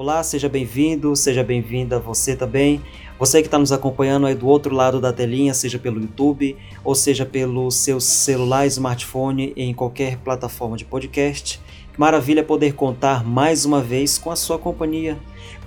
Olá, seja bem-vindo, seja bem-vinda você também. Você que está nos acompanhando aí do outro lado da telinha, seja pelo YouTube ou seja pelo seu celular, smartphone, em qualquer plataforma de podcast. Que maravilha poder contar mais uma vez com a sua companhia,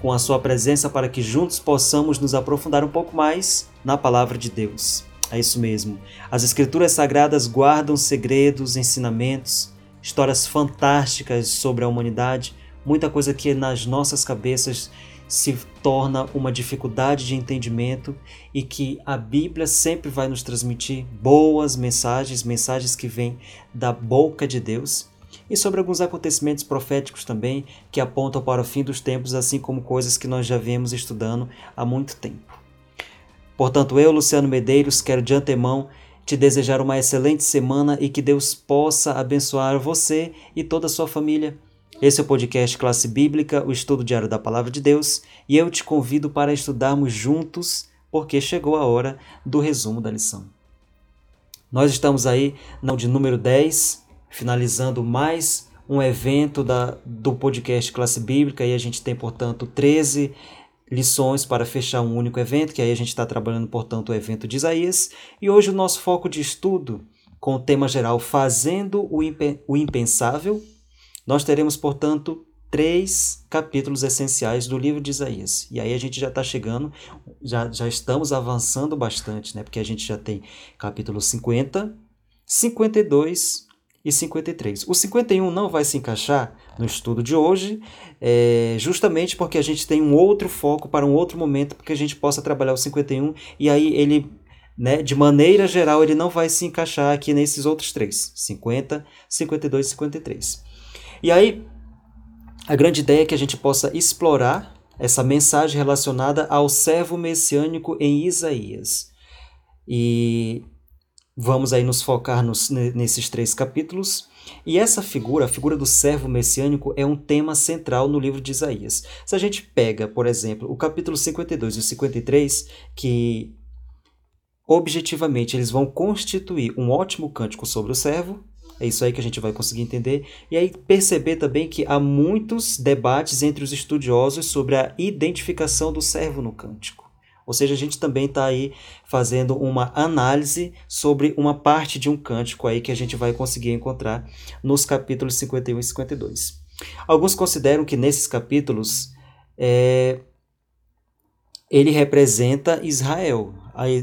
com a sua presença para que juntos possamos nos aprofundar um pouco mais na palavra de Deus. É isso mesmo. As Escrituras Sagradas guardam segredos, ensinamentos, histórias fantásticas sobre a humanidade, muita coisa que nas nossas cabeças se torna uma dificuldade de entendimento e que a Bíblia sempre vai nos transmitir boas mensagens, mensagens que vêm da boca de Deus, e sobre alguns acontecimentos proféticos também que apontam para o fim dos tempos, assim como coisas que nós já vemos estudando há muito tempo. Portanto, eu, Luciano Medeiros, quero de antemão te desejar uma excelente semana e que Deus possa abençoar você e toda a sua família. Esse é o podcast Classe Bíblica, o estudo diário da Palavra de Deus, e eu te convido para estudarmos juntos, porque chegou a hora do resumo da lição. Nós estamos aí no de número 10, finalizando mais um evento da, do podcast Classe Bíblica, e a gente tem, portanto, 13 lições para fechar um único evento, que aí a gente está trabalhando, portanto, o evento de Isaías. E hoje o nosso foco de estudo, com o tema geral Fazendo o Impensável, nós teremos, portanto, três capítulos essenciais do livro de Isaías. E aí a gente já está chegando, já, já estamos avançando bastante, né? Porque a gente já tem capítulo 50, 52 e 53. O 51 não vai se encaixar no estudo de hoje, é, justamente porque a gente tem um outro foco para um outro momento, porque a gente possa trabalhar o 51 e aí ele, né, de maneira geral, ele não vai se encaixar aqui nesses outros três: 50, 52 e 53. E aí, a grande ideia é que a gente possa explorar essa mensagem relacionada ao servo messiânico em Isaías. E Vamos aí nos focar nos, nesses três capítulos. E essa figura, a figura do servo messiânico, é um tema central no livro de Isaías. Se a gente pega, por exemplo, o capítulo 52 e o 53, que objetivamente eles vão constituir um ótimo cântico sobre o servo, é isso aí que a gente vai conseguir entender. E aí perceber também que há muitos debates entre os estudiosos sobre a identificação do servo no cântico. Ou seja, a gente também está aí fazendo uma análise sobre uma parte de um cântico aí que a gente vai conseguir encontrar nos capítulos 51 e 52. Alguns consideram que nesses capítulos é, ele representa Israel.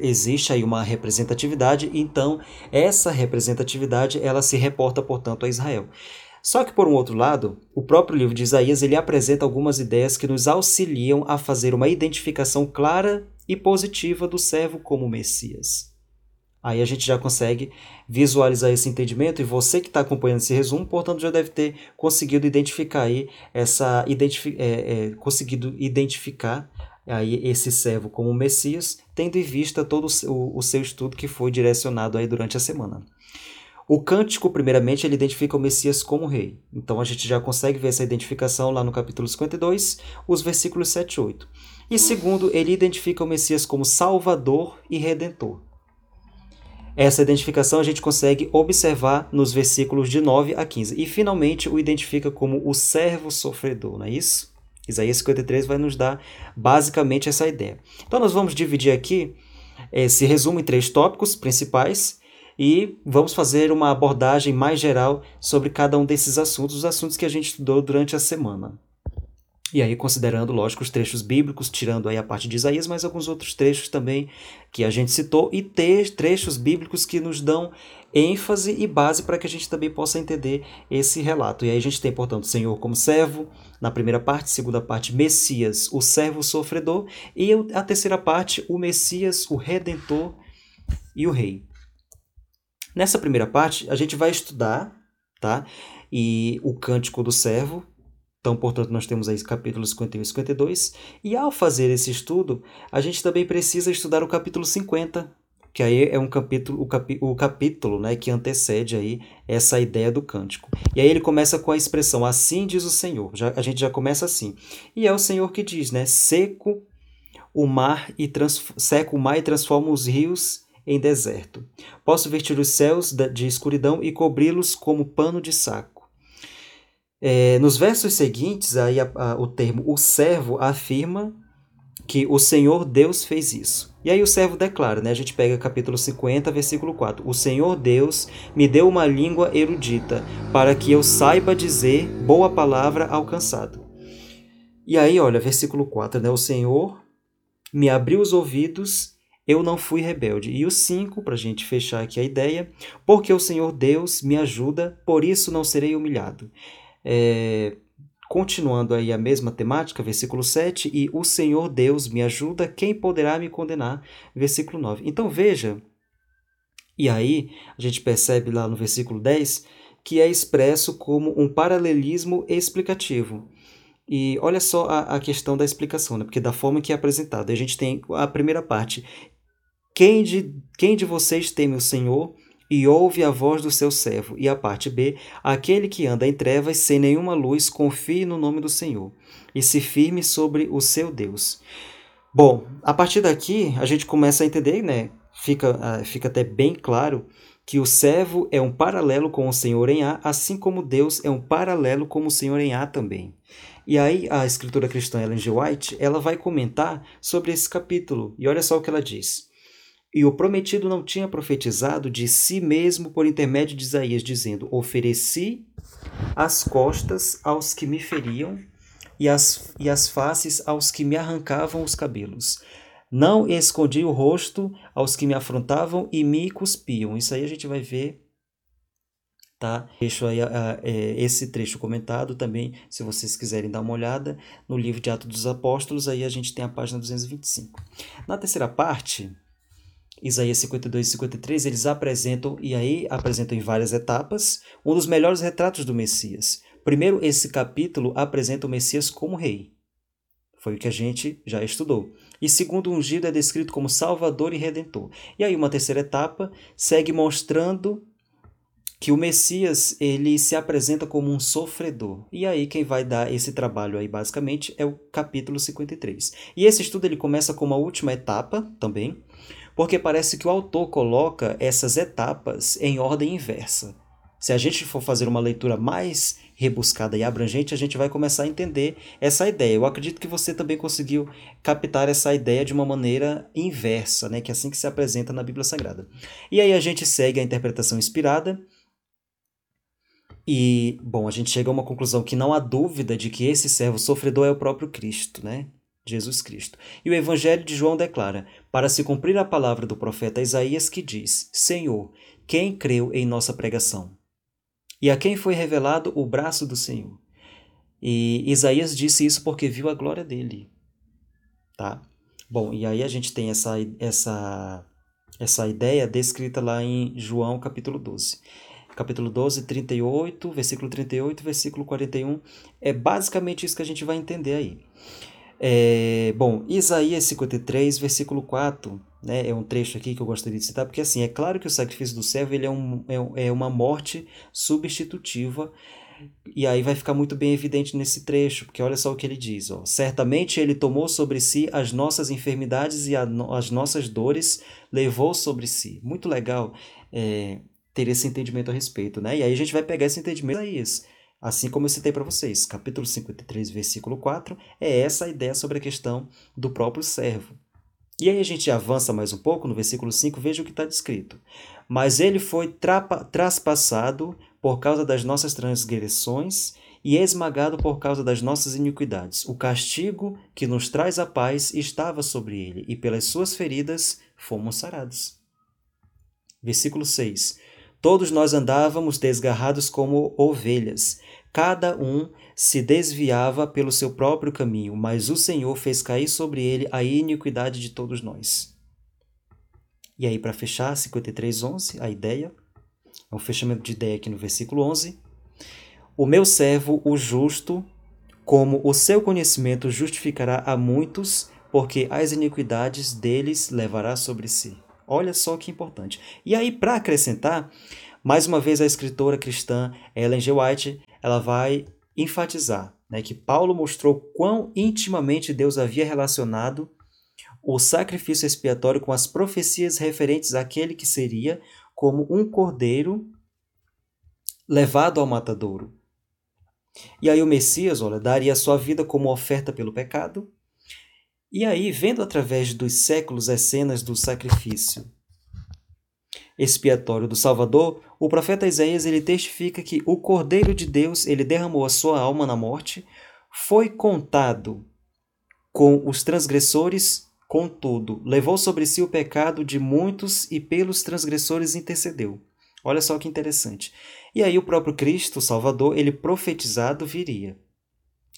Existe aí uma representatividade, então essa representatividade ela se reporta, portanto, a Israel. Só que, por um outro lado, o próprio livro de Isaías ele apresenta algumas ideias que nos auxiliam a fazer uma identificação clara e positiva do servo como Messias. Aí a gente já consegue visualizar esse entendimento e você que está acompanhando esse resumo, portanto, já deve ter conseguido identificar aí essa identifi é, é, conseguido identificar aí esse servo como Messias, tendo em vista todo o, o seu estudo que foi direcionado aí durante a semana. O cântico, primeiramente, ele identifica o Messias como rei. Então a gente já consegue ver essa identificação lá no capítulo 52, os versículos 7 e 8. E segundo, ele identifica o Messias como Salvador e Redentor. Essa identificação a gente consegue observar nos versículos de 9 a 15. E finalmente o identifica como o servo sofredor, não é isso? Isaías 53 vai nos dar basicamente essa ideia. Então nós vamos dividir aqui esse resumo em três tópicos principais e vamos fazer uma abordagem mais geral sobre cada um desses assuntos, os assuntos que a gente estudou durante a semana. E aí, considerando, lógico, os trechos bíblicos, tirando aí a parte de Isaías, mas alguns outros trechos também que a gente citou, e ter trechos bíblicos que nos dão ênfase e base para que a gente também possa entender esse relato. E aí a gente tem, portanto, o Senhor como servo, na primeira parte, segunda parte, Messias, o servo sofredor, e a terceira parte, o Messias, o redentor e o rei. Nessa primeira parte, a gente vai estudar, tá? E o cântico do servo. Então, portanto, nós temos aí capítulos 51 e 52. E ao fazer esse estudo, a gente também precisa estudar o capítulo 50, que aí é um capítulo, o, capi, o capítulo né, que antecede aí essa ideia do cântico. E aí ele começa com a expressão assim diz o Senhor. Já, a gente já começa assim. E é o Senhor que diz, né? Seco o mar e o mar e transforma os rios em deserto. Posso vestir os céus de escuridão e cobri-los como pano de saco. É, nos versos seguintes, aí a, a, o termo o servo afirma que o Senhor Deus fez isso. E aí o servo declara, né? A gente pega capítulo 50, versículo 4. O Senhor Deus me deu uma língua erudita, para que eu saiba dizer boa palavra alcançado. E aí, olha, versículo 4, né? O Senhor me abriu os ouvidos, eu não fui rebelde. E o 5, para a gente fechar aqui a ideia, porque o Senhor Deus me ajuda, por isso não serei humilhado. É, continuando aí a mesma temática, versículo 7, e o Senhor Deus me ajuda, quem poderá me condenar? Versículo 9. Então veja, e aí a gente percebe lá no versículo 10 que é expresso como um paralelismo explicativo. E olha só a, a questão da explicação, né? porque da forma que é apresentado, a gente tem a primeira parte. Quem de, quem de vocês teme o Senhor? E ouve a voz do seu servo. E a parte B, aquele que anda em trevas sem nenhuma luz, confie no nome do Senhor e se firme sobre o seu Deus. Bom, a partir daqui a gente começa a entender, né? Fica, ah, fica até bem claro que o servo é um paralelo com o Senhor em A, assim como Deus é um paralelo com o Senhor em A também. E aí a escritora cristã Ellen G. White, ela vai comentar sobre esse capítulo. E olha só o que ela diz. E o prometido não tinha profetizado de si mesmo por intermédio de Isaías, dizendo: Ofereci as costas aos que me feriam e as, e as faces aos que me arrancavam os cabelos. Não escondi o rosto aos que me afrontavam e me cuspiam. Isso aí a gente vai ver tá? Deixo aí a, a, é, esse trecho comentado também, se vocês quiserem dar uma olhada no livro de Atos dos Apóstolos, aí a gente tem a página 225. Na terceira parte, Isaías 52 e 53, eles apresentam, e aí apresentam em várias etapas, um dos melhores retratos do Messias. Primeiro, esse capítulo apresenta o Messias como rei. Foi o que a gente já estudou. E segundo, o ungido é descrito como salvador e redentor. E aí uma terceira etapa segue mostrando que o Messias ele se apresenta como um sofredor. E aí quem vai dar esse trabalho aí basicamente é o capítulo 53. E esse estudo ele começa com uma última etapa também, porque parece que o autor coloca essas etapas em ordem inversa. Se a gente for fazer uma leitura mais rebuscada e abrangente, a gente vai começar a entender essa ideia. Eu acredito que você também conseguiu captar essa ideia de uma maneira inversa, né? que é assim que se apresenta na Bíblia Sagrada. E aí a gente segue a interpretação inspirada. E, bom, a gente chega a uma conclusão que não há dúvida de que esse servo sofredor é o próprio Cristo, né? Jesus Cristo. E o Evangelho de João declara: para se cumprir a palavra do profeta Isaías que diz: Senhor, quem creu em nossa pregação? E a quem foi revelado o braço do Senhor? E Isaías disse isso porque viu a glória dele. Tá? Bom, e aí a gente tem essa, essa, essa ideia descrita lá em João capítulo 12 capítulo 12, 38, versículo 38, versículo 41. É basicamente isso que a gente vai entender aí. É, bom, Isaías 53, versículo 4, né, é um trecho aqui que eu gostaria de citar, porque assim, é claro que o sacrifício do servo ele é, um, é, é uma morte substitutiva, e aí vai ficar muito bem evidente nesse trecho, porque olha só o que ele diz: ó, certamente ele tomou sobre si as nossas enfermidades e a, as nossas dores levou sobre si. Muito legal é, ter esse entendimento a respeito, né? E aí a gente vai pegar esse entendimento Isaías. Assim como eu citei para vocês, capítulo 53, versículo 4, é essa a ideia sobre a questão do próprio servo. E aí a gente avança mais um pouco, no versículo 5, veja o que está descrito. Mas ele foi traspassado por causa das nossas transgressões e esmagado por causa das nossas iniquidades. O castigo que nos traz a paz estava sobre ele, e pelas suas feridas fomos sarados. Versículo 6. Todos nós andávamos desgarrados como ovelhas, cada um se desviava pelo seu próprio caminho, mas o Senhor fez cair sobre ele a iniquidade de todos nós. E aí, para fechar, 53:11, a ideia, é um fechamento de ideia aqui no versículo 11. O meu servo, o justo, como o seu conhecimento justificará a muitos, porque as iniquidades deles levará sobre si. Olha só que importante. E aí, para acrescentar, mais uma vez a escritora cristã Ellen G. White ela vai enfatizar né, que Paulo mostrou quão intimamente Deus havia relacionado o sacrifício expiatório com as profecias referentes àquele que seria como um cordeiro levado ao matadouro. E aí o Messias, olha, daria sua vida como oferta pelo pecado. E aí, vendo através dos séculos as cenas do sacrifício expiatório do Salvador, o profeta Isaías ele testifica que o Cordeiro de Deus, ele derramou a sua alma na morte, foi contado com os transgressores, contudo, levou sobre si o pecado de muitos e pelos transgressores intercedeu. Olha só que interessante. E aí o próprio Cristo, Salvador, ele profetizado viria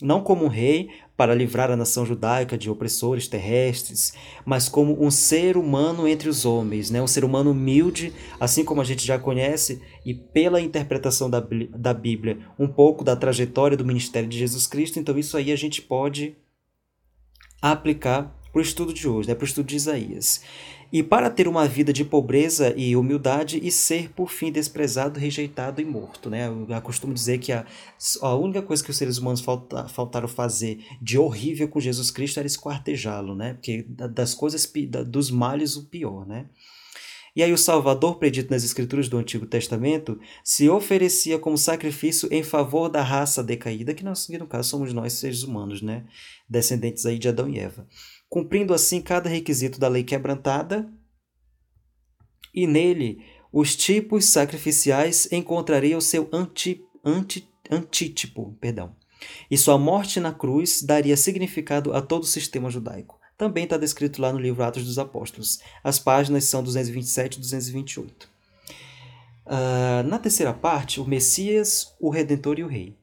não como um rei para livrar a nação judaica de opressores terrestres, mas como um ser humano entre os homens, né? um ser humano humilde, assim como a gente já conhece, e pela interpretação da, da Bíblia, um pouco da trajetória do ministério de Jesus Cristo, então isso aí a gente pode aplicar para o estudo de hoje, né? para o estudo de Isaías e para ter uma vida de pobreza e humildade e ser, por fim, desprezado, rejeitado e morto. Né? Eu costumo dizer que a, a única coisa que os seres humanos falta, faltaram fazer de horrível com Jesus Cristo era esquartejá-lo, né? porque das coisas, dos males, o pior. Né? E aí o Salvador, predito nas Escrituras do Antigo Testamento, se oferecia como sacrifício em favor da raça decaída, que, nós, que no caso somos nós, seres humanos, né? descendentes aí de Adão e Eva cumprindo assim cada requisito da lei quebrantada, e nele os tipos sacrificiais encontrariam seu anti, anti, antítipo, perdão. E sua morte na cruz daria significado a todo o sistema judaico. Também está descrito lá no livro Atos dos Apóstolos. As páginas são 227 e 228. Uh, ah, na terceira parte, o Messias, o Redentor e o Rei.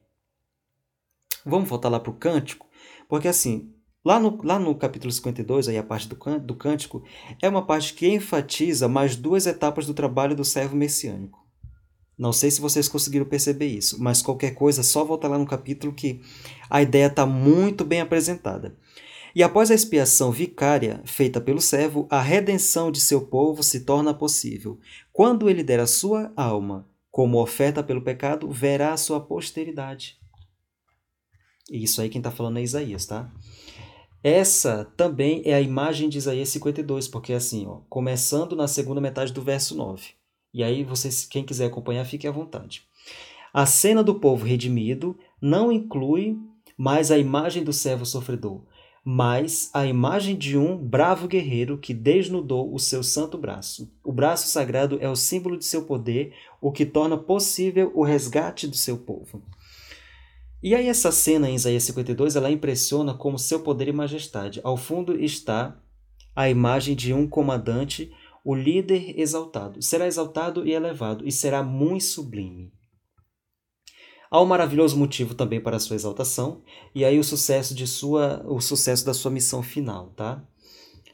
Vamos voltar lá para o cântico, porque assim, Lá no, lá no capítulo 52, aí a parte do, do cântico, é uma parte que enfatiza mais duas etapas do trabalho do servo messiânico. Não sei se vocês conseguiram perceber isso, mas qualquer coisa, só voltar lá no capítulo que a ideia está muito bem apresentada. E após a expiação vicária feita pelo servo, a redenção de seu povo se torna possível. Quando ele der a sua alma como oferta pelo pecado, verá a sua posteridade. E isso aí quem está falando é Isaías, tá? Essa também é a imagem de Isaías 52, porque é assim, ó, começando na segunda metade do verso 9. E aí, vocês, quem quiser acompanhar, fique à vontade. A cena do povo redimido não inclui mais a imagem do servo sofredor, mas a imagem de um bravo guerreiro que desnudou o seu santo braço. O braço sagrado é o símbolo de seu poder, o que torna possível o resgate do seu povo. E aí essa cena em Isaías 52, ela impressiona como seu poder e majestade. Ao fundo está a imagem de um comandante, o líder exaltado. Será exaltado e elevado, e será muito sublime. Há um maravilhoso motivo também para a sua exaltação, e aí o sucesso de sua, o sucesso da sua missão final, tá?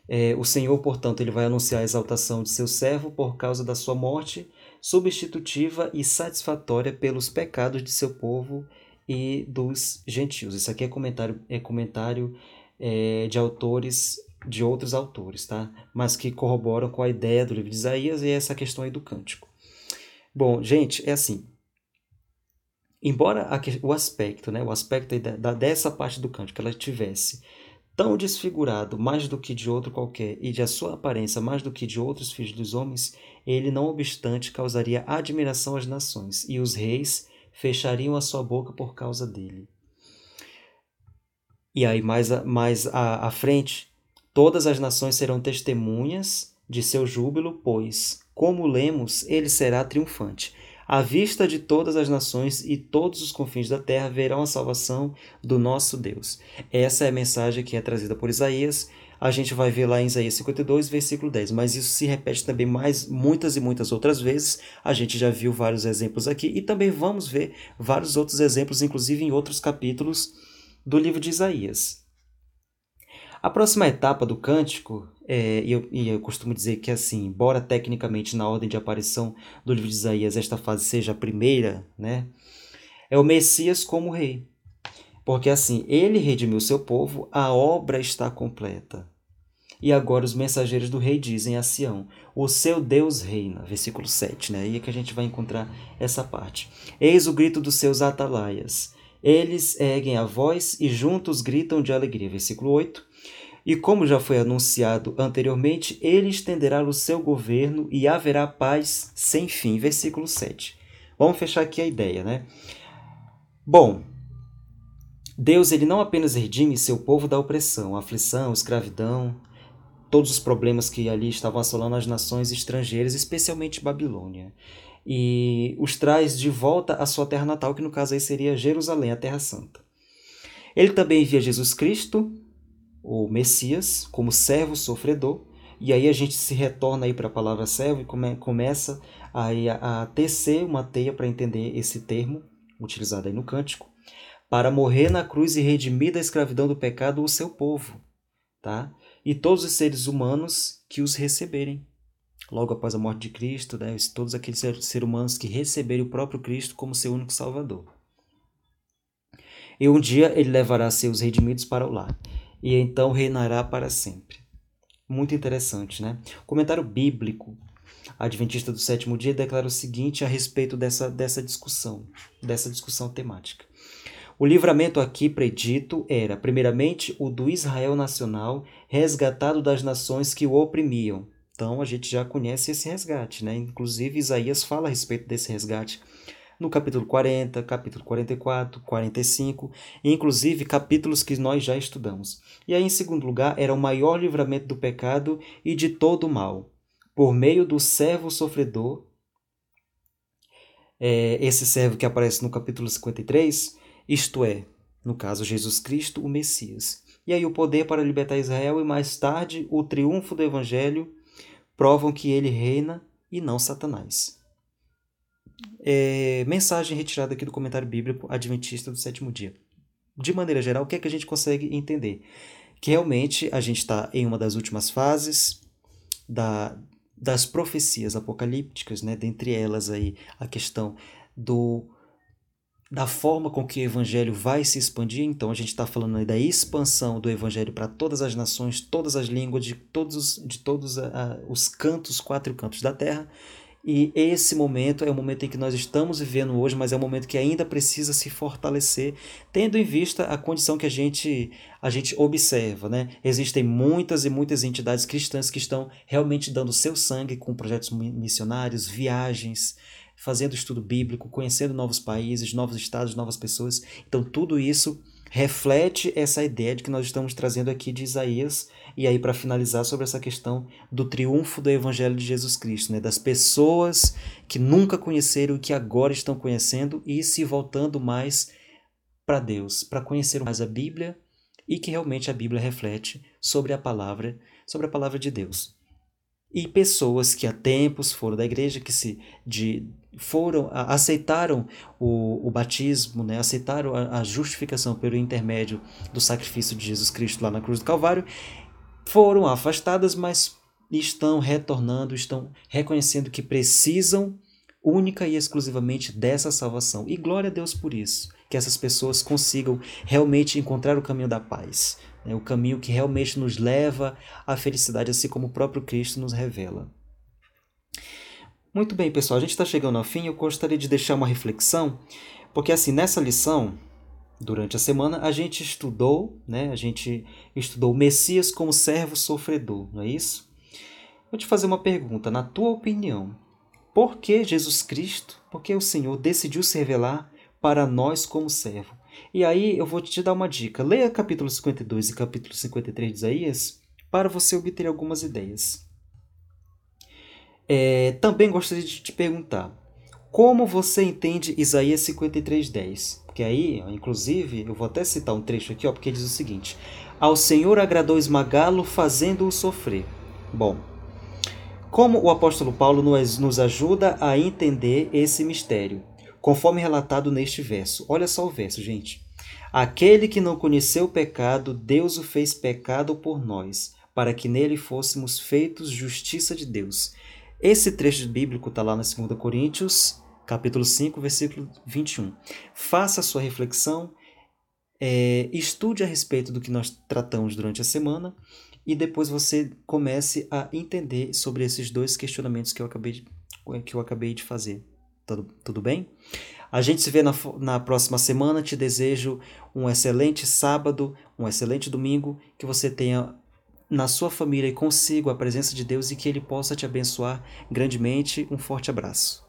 É, o Senhor, portanto, ele vai anunciar a exaltação de seu servo por causa da sua morte, substitutiva e satisfatória pelos pecados de seu povo e dos gentios. Isso aqui é comentário, é comentário é, de autores, de outros autores, tá? Mas que corroboram com a ideia do livro de Isaías e essa questão aí do cântico. Bom, gente, é assim. Embora a, o aspecto, né, o aspecto da, dessa parte do cântico, ela tivesse tão desfigurado mais do que de outro qualquer e de a sua aparência mais do que de outros filhos dos homens, ele não obstante causaria admiração às nações e os reis fechariam a sua boca por causa dele. E aí, mais, a, mais à, frente, todas as nações serão testemunhas de seu júbilo, pois, como lemos, ele será triunfante. À vista de todas as nações e todos os confins da terra verão a salvação do nosso Deus. Essa é a mensagem que é trazida por Isaías a gente vai ver lá em Isaías 52, versículo 10. Mas isso se repete também mais muitas e muitas outras vezes. A gente já viu vários exemplos aqui e também vamos ver vários outros exemplos, inclusive em outros capítulos do livro de Isaías. A próxima etapa do cântico, é, e, eu, e eu costumo dizer que assim, embora tecnicamente na ordem de aparição do livro de Isaías esta fase seja a primeira, né, é o Messias como rei. Porque assim, ele redimiu seu povo, a obra está completa. E agora os mensageiros do rei dizem a Sião: O seu Deus reina. Versículo 7, né? Aí é que a gente vai encontrar essa parte. Eis o grito dos seus atalaias. Eles erguem a voz e juntos gritam de alegria. Versículo 8. E como já foi anunciado anteriormente, ele estenderá o seu governo e haverá paz sem fim. Versículo 7. Vamos fechar aqui a ideia, né? Bom, Deus ele não apenas redime seu povo da opressão, aflição, escravidão, todos os problemas que ali estavam assolando as nações estrangeiras, especialmente Babilônia, e os traz de volta à sua terra natal, que no caso aí seria Jerusalém, a Terra Santa. Ele também envia Jesus Cristo, o Messias, como servo sofredor, e aí a gente se retorna aí para a palavra servo e come, começa aí a, a tecer uma teia para entender esse termo, utilizado aí no cântico, para morrer na cruz e redimir da escravidão do pecado o seu povo, tá? E todos os seres humanos que os receberem. Logo após a morte de Cristo, né, todos aqueles seres humanos que receberem o próprio Cristo como seu único Salvador. E um dia ele levará seus redimidos para o lar, e então reinará para sempre. Muito interessante, né? comentário bíblico Adventista do sétimo dia declara o seguinte a respeito dessa, dessa discussão, dessa discussão temática. O livramento aqui predito era, primeiramente, o do Israel nacional, resgatado das nações que o oprimiam. Então a gente já conhece esse resgate, né? Inclusive Isaías fala a respeito desse resgate no capítulo 40, capítulo 44, 45, e inclusive capítulos que nós já estudamos. E aí, em segundo lugar, era o maior livramento do pecado e de todo o mal, por meio do servo sofredor. É, esse servo que aparece no capítulo 53, isto é, no caso, Jesus Cristo, o Messias. E aí o poder para libertar Israel e mais tarde o triunfo do Evangelho provam que ele reina e não Satanás. É, mensagem retirada aqui do comentário bíblico Adventista do sétimo dia. De maneira geral, o que é que a gente consegue entender? Que realmente a gente está em uma das últimas fases da, das profecias apocalípticas, né? dentre elas aí a questão do da forma com que o evangelho vai se expandir. Então a gente está falando aí da expansão do evangelho para todas as nações, todas as línguas, de todos, de todos uh, os cantos, quatro cantos da terra. E esse momento é o momento em que nós estamos vivendo hoje, mas é um momento que ainda precisa se fortalecer, tendo em vista a condição que a gente, a gente observa. Né? Existem muitas e muitas entidades cristãs que estão realmente dando seu sangue com projetos missionários, viagens, fazendo estudo bíblico, conhecendo novos países, novos estados, novas pessoas. Então, tudo isso reflete essa ideia de que nós estamos trazendo aqui de Isaías. E aí, para finalizar, sobre essa questão do triunfo do Evangelho de Jesus Cristo, né? das pessoas que nunca conheceram e que agora estão conhecendo e se voltando mais para Deus, para conhecer mais a Bíblia e que realmente a Bíblia reflete sobre a palavra, sobre a palavra de Deus. E pessoas que há tempos foram da igreja, que se de, foram aceitaram o, o batismo, né? aceitaram a, a, justificação pelo intermédio do sacrifício de Jesus Cristo lá na cruz do Calvário, foram afastadas, mas estão retornando, estão reconhecendo que precisam única e exclusivamente dessa salvação. E glória a Deus por isso, que essas pessoas consigam realmente encontrar o caminho da paz, né? o caminho que realmente nos leva à felicidade, assim como o próprio Cristo nos revela. Muito bem, pessoal, a gente está chegando ao fim. Eu gostaria de deixar uma reflexão, porque assim, nessa lição, durante a semana, a gente estudou, né? A gente estudou o Messias como servo sofredor, não é isso? Vou te fazer uma pergunta, na tua opinião, por que Jesus Cristo, por que o Senhor decidiu se revelar para nós como servo? E aí eu vou te dar uma dica. Leia capítulo 52 e capítulo 53 de Isaías para você obter algumas ideias. É, também gostaria de te perguntar, como você entende Isaías 53:10? Porque aí, inclusive, eu vou até citar um trecho aqui, ó, porque diz o seguinte: Ao Senhor agradou esmagá-lo, fazendo-o sofrer. Bom, como o apóstolo Paulo nos, nos ajuda a entender esse mistério? Conforme relatado neste verso. Olha só o verso, gente. Aquele que não conheceu o pecado, Deus o fez pecado por nós, para que nele fôssemos feitos justiça de Deus. Esse trecho bíblico está lá na 2 Coríntios, capítulo 5, versículo 21. Faça a sua reflexão, é, estude a respeito do que nós tratamos durante a semana e depois você comece a entender sobre esses dois questionamentos que eu acabei de, que eu acabei de fazer. Tudo, tudo bem? A gente se vê na, na próxima semana. Te desejo um excelente sábado, um excelente domingo, que você tenha na sua família e consigo a presença de Deus e que Ele possa te abençoar grandemente. Um forte abraço.